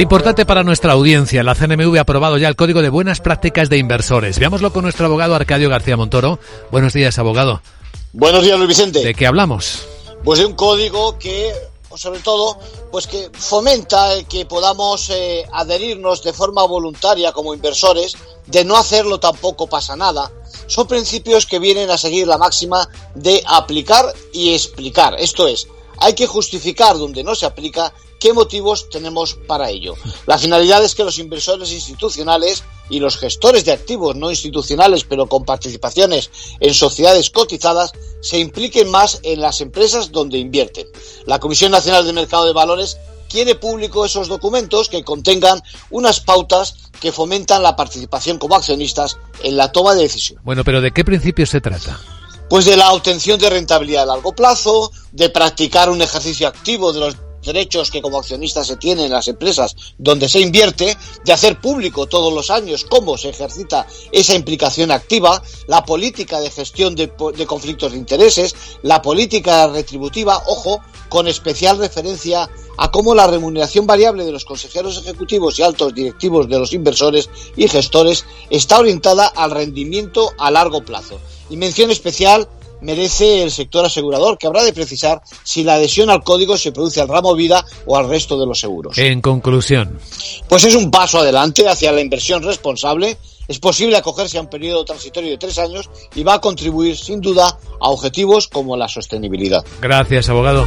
Importante para nuestra audiencia, la CNMV ha aprobado ya el Código de Buenas Prácticas de Inversores. Veámoslo con nuestro abogado Arcadio García Montoro. Buenos días, abogado. Buenos días, Luis Vicente. ¿De qué hablamos? Pues de un código que, sobre todo, pues que fomenta el que podamos eh, adherirnos de forma voluntaria como inversores, de no hacerlo tampoco pasa nada. Son principios que vienen a seguir la máxima de aplicar y explicar. Esto es, hay que justificar donde no se aplica qué motivos tenemos para ello. La finalidad es que los inversores institucionales y los gestores de activos no institucionales, pero con participaciones en sociedades cotizadas, se impliquen más en las empresas donde invierten. La Comisión Nacional del Mercado de Valores quiere público esos documentos que contengan unas pautas que fomentan la participación como accionistas en la toma de decisión. Bueno, pero ¿de qué principio se trata? Pues de la obtención de rentabilidad a largo plazo, de practicar un ejercicio activo de los derechos que como accionista se tienen en las empresas donde se invierte, de hacer público todos los años cómo se ejercita esa implicación activa, la política de gestión de, de conflictos de intereses, la política retributiva, ojo, con especial referencia a cómo la remuneración variable de los consejeros ejecutivos y altos directivos de los inversores y gestores está orientada al rendimiento a largo plazo. Y mención especial merece el sector asegurador, que habrá de precisar si la adhesión al código se produce al ramo vida o al resto de los seguros. En conclusión. Pues es un paso adelante hacia la inversión responsable. Es posible acogerse a un periodo transitorio de tres años y va a contribuir sin duda a objetivos como la sostenibilidad. Gracias, abogado.